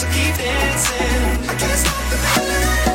so keep dancing. I can't stop the feeling.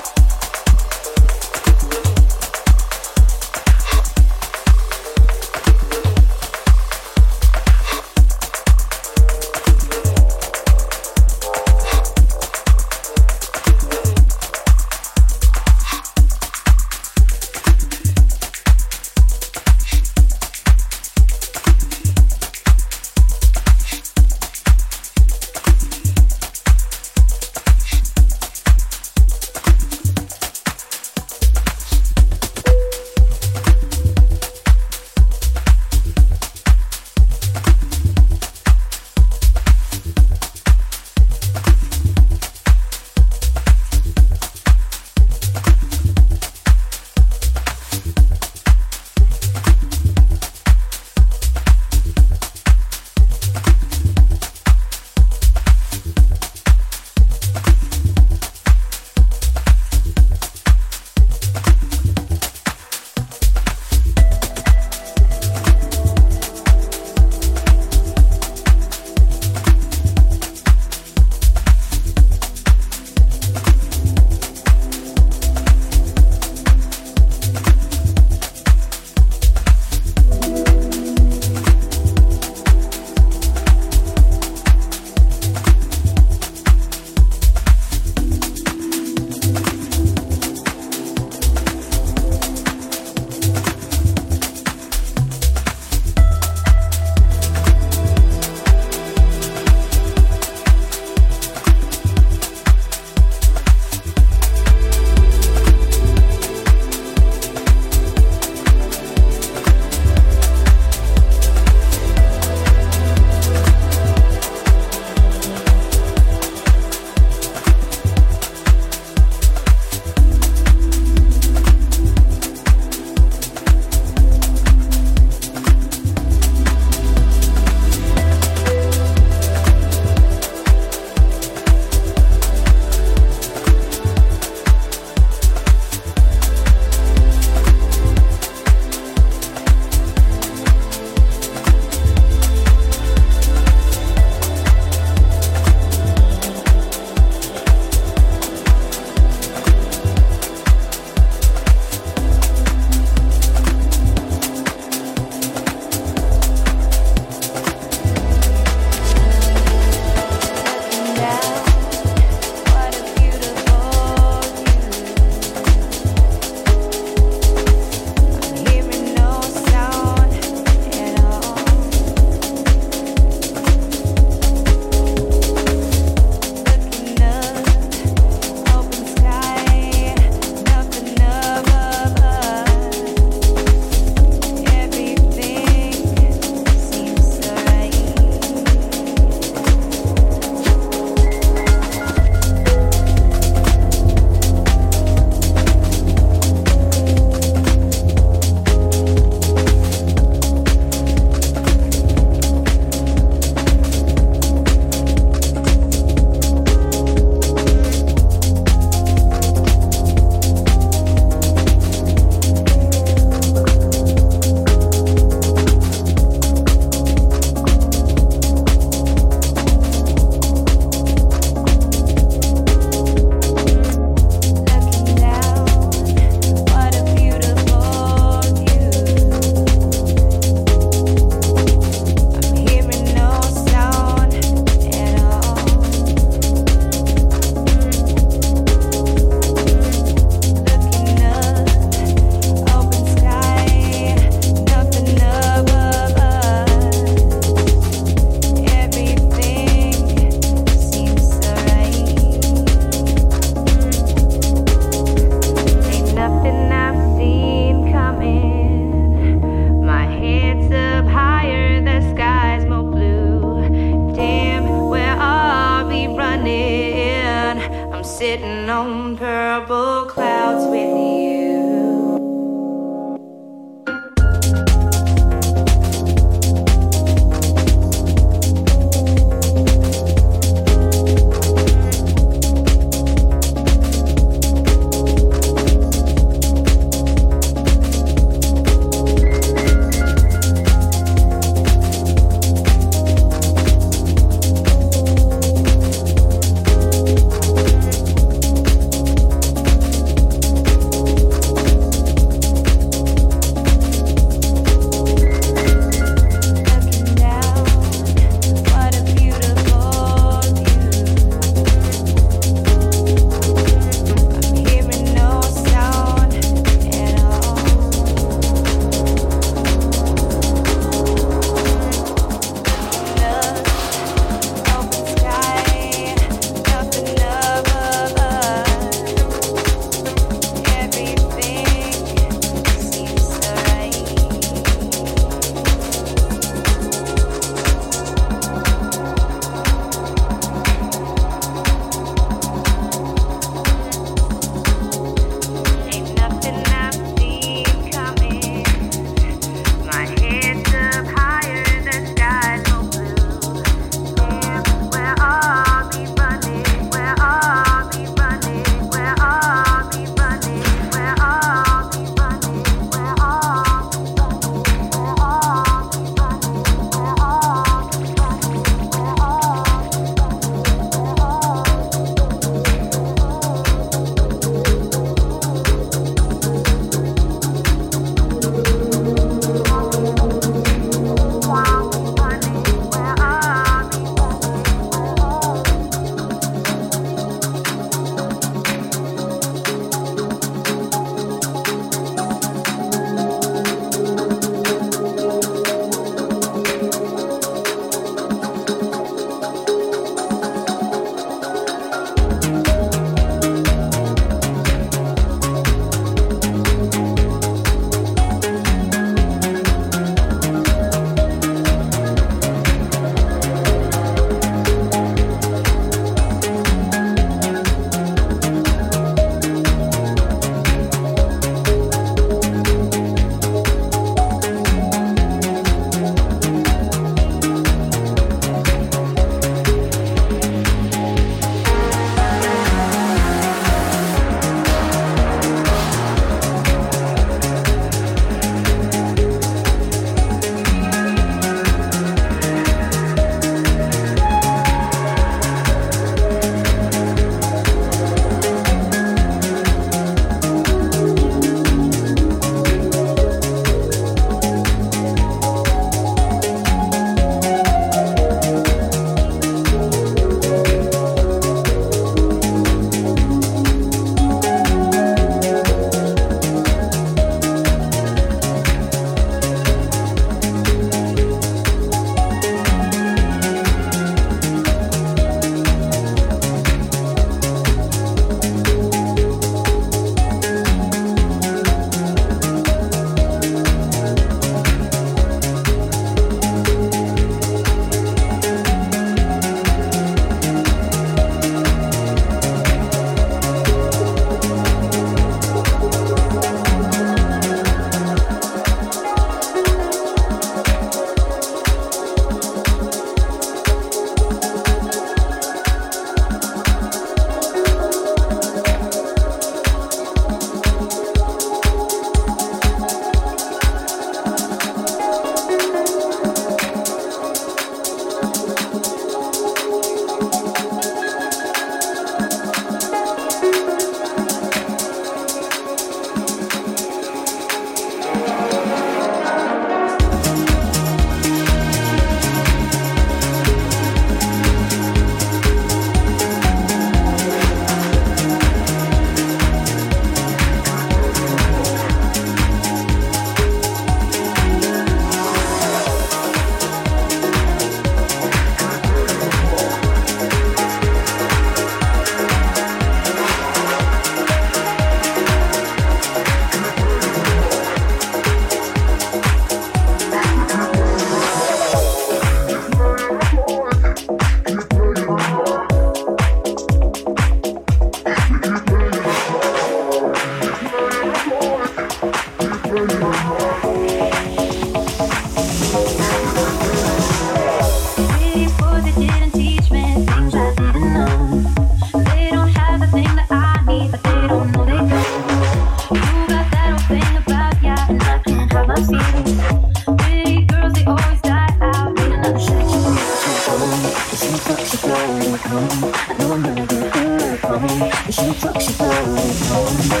Disaster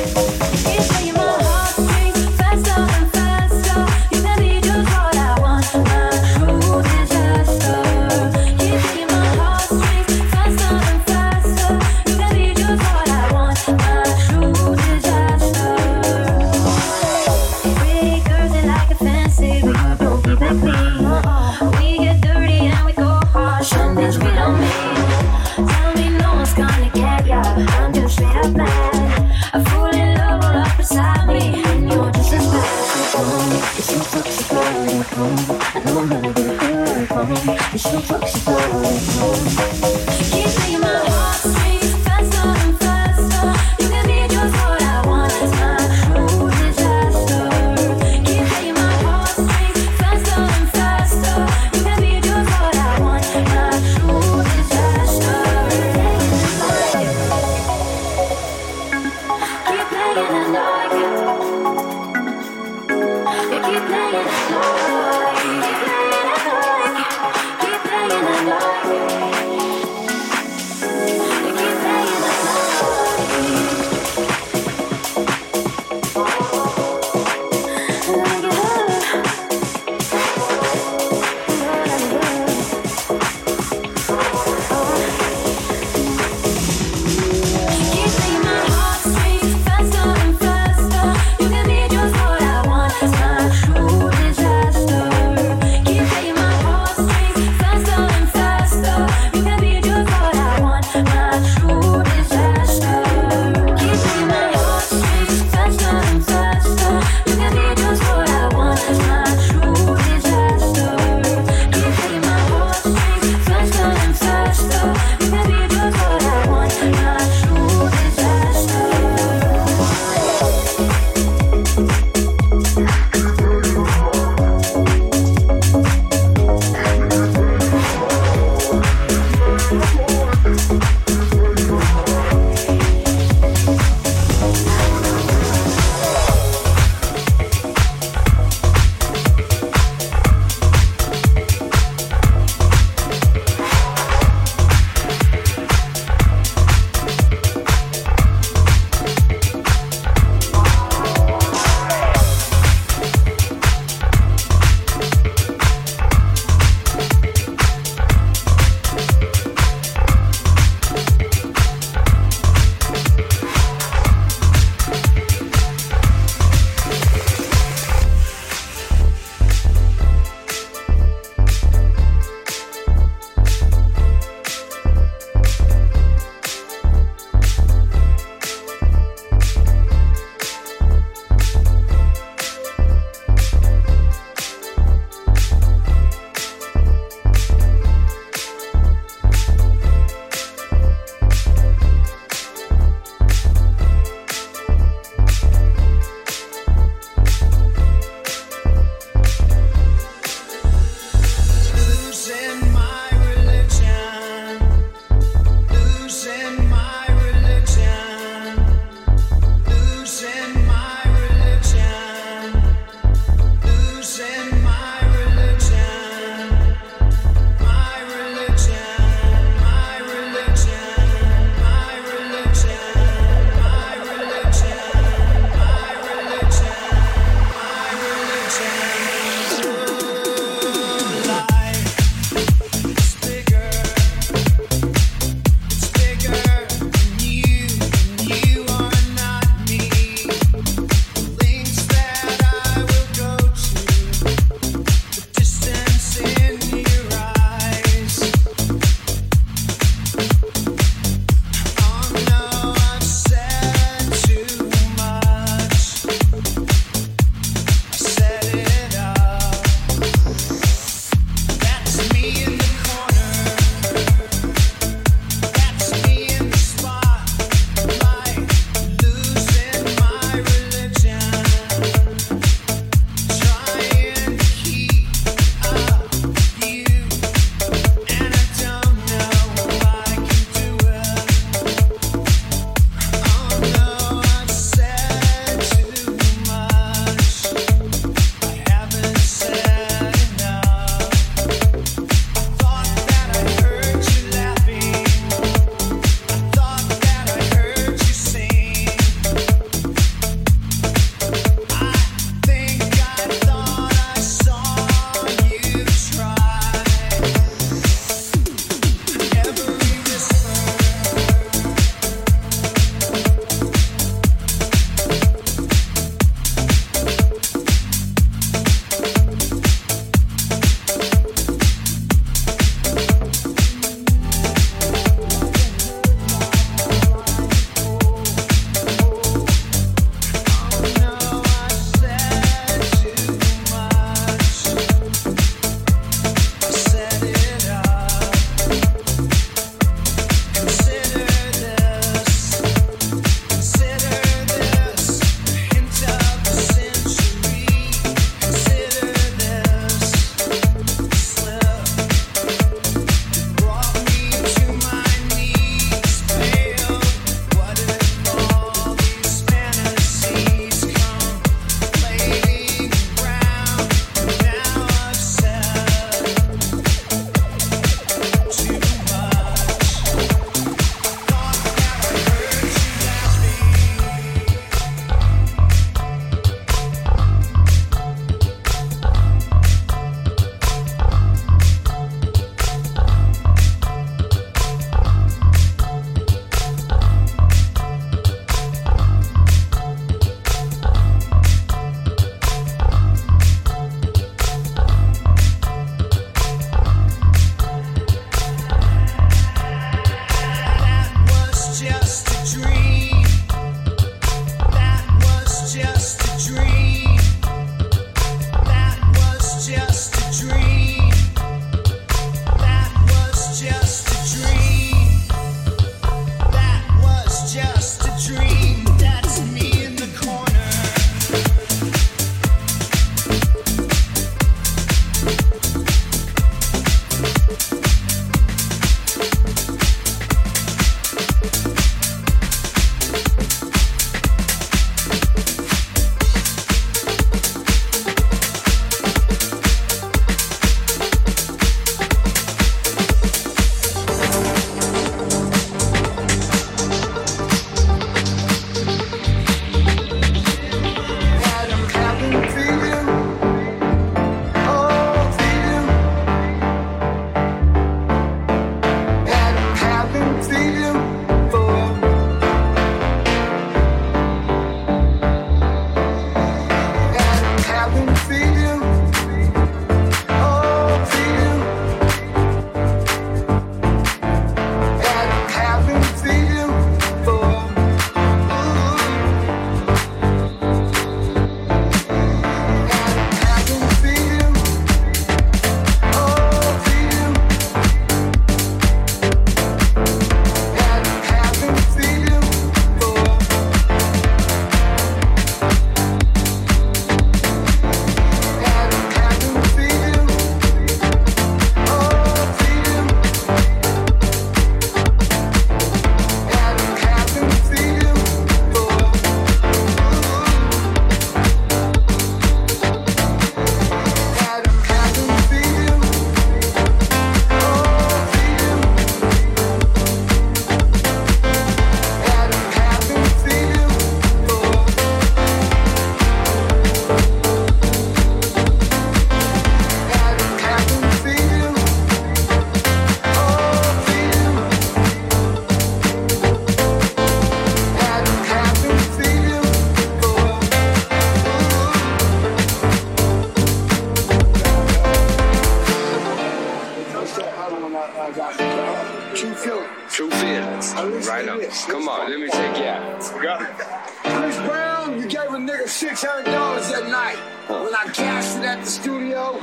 Chris Brown, you gave a nigga six hundred dollars that night when I cashed it at the studio.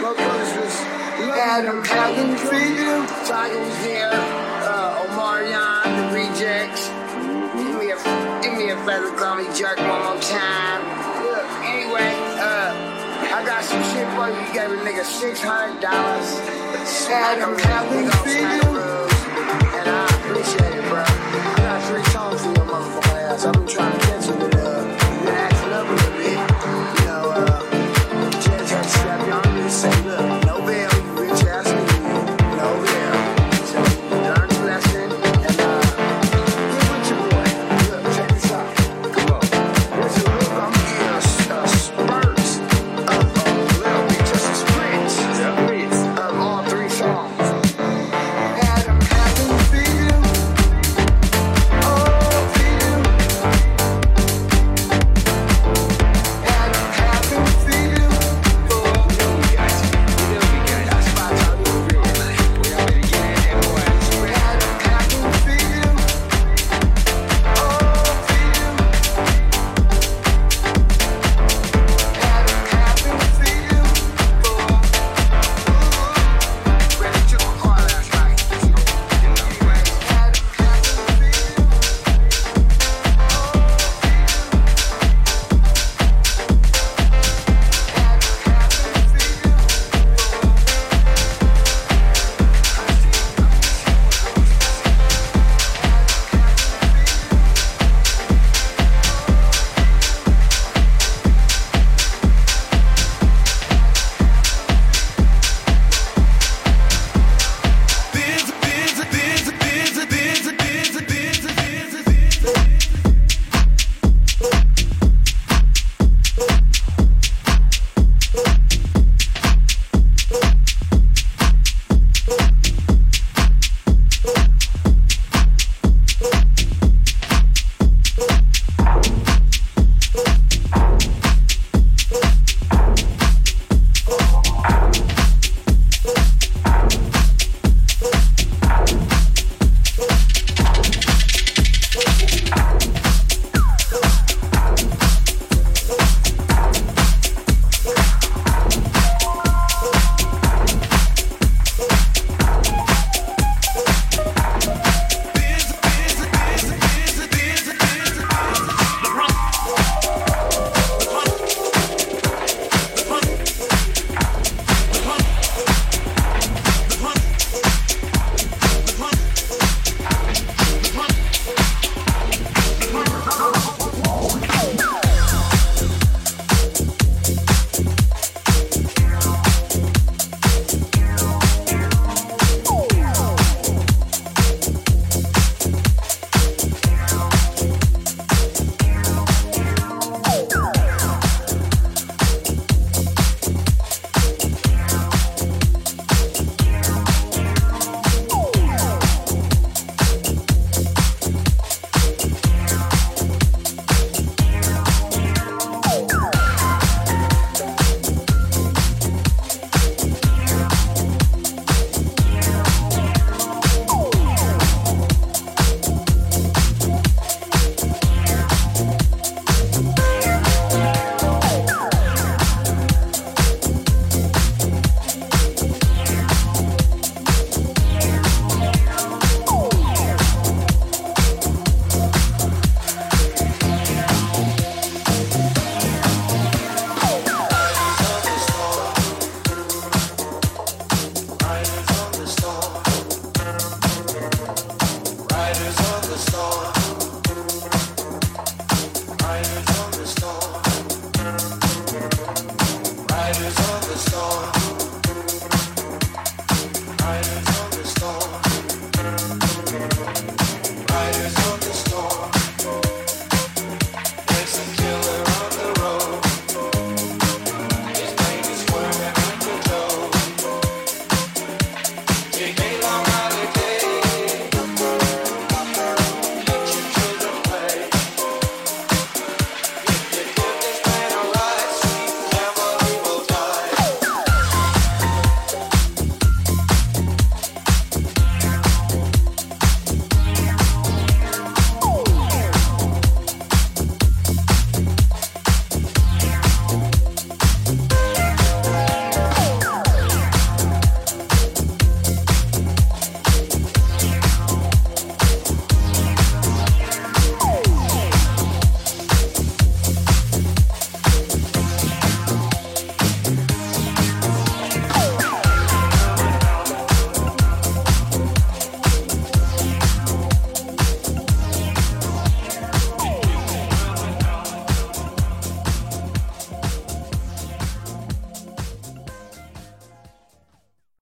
Motherfuckers was Adam Calvin Freedom. Tyga was there. Uh, Omarion, the rejects. Give me a, give me a feather, call me jerk one more time. Look, anyway, uh, I got some shit for you. You gave a nigga six hundred dollars. Adam Calvin Freedom.